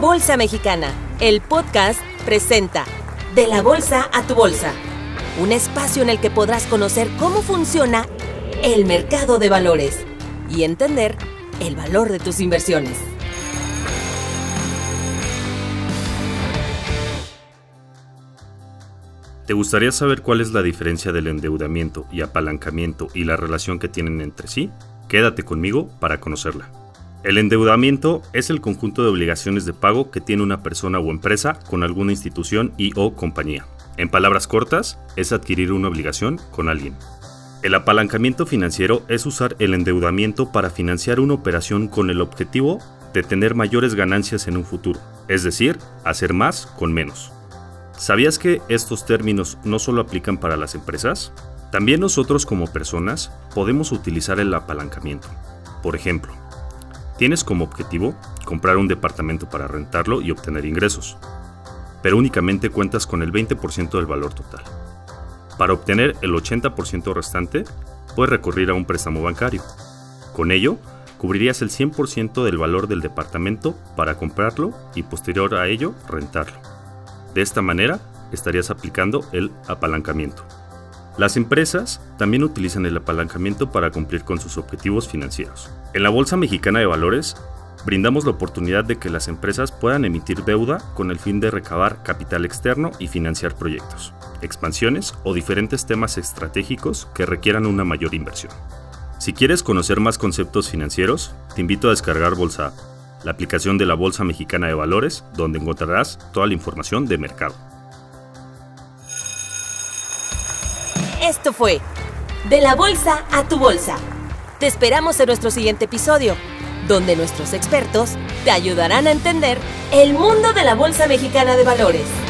Bolsa Mexicana, el podcast presenta De la Bolsa a tu Bolsa, un espacio en el que podrás conocer cómo funciona el mercado de valores y entender el valor de tus inversiones. ¿Te gustaría saber cuál es la diferencia del endeudamiento y apalancamiento y la relación que tienen entre sí? Quédate conmigo para conocerla. El endeudamiento es el conjunto de obligaciones de pago que tiene una persona o empresa con alguna institución y o compañía. En palabras cortas, es adquirir una obligación con alguien. El apalancamiento financiero es usar el endeudamiento para financiar una operación con el objetivo de tener mayores ganancias en un futuro, es decir, hacer más con menos. ¿Sabías que estos términos no solo aplican para las empresas? También nosotros como personas podemos utilizar el apalancamiento. Por ejemplo, tienes como objetivo comprar un departamento para rentarlo y obtener ingresos, pero únicamente cuentas con el 20% del valor total. Para obtener el 80% restante, puedes recurrir a un préstamo bancario. Con ello, cubrirías el 100% del valor del departamento para comprarlo y posterior a ello rentarlo. De esta manera, estarías aplicando el apalancamiento. Las empresas también utilizan el apalancamiento para cumplir con sus objetivos financieros. En la Bolsa Mexicana de Valores, brindamos la oportunidad de que las empresas puedan emitir deuda con el fin de recabar capital externo y financiar proyectos, expansiones o diferentes temas estratégicos que requieran una mayor inversión. Si quieres conocer más conceptos financieros, te invito a descargar Bolsa la aplicación de la Bolsa Mexicana de Valores, donde encontrarás toda la información de mercado. Esto fue De la Bolsa a tu Bolsa. Te esperamos en nuestro siguiente episodio, donde nuestros expertos te ayudarán a entender el mundo de la Bolsa Mexicana de Valores.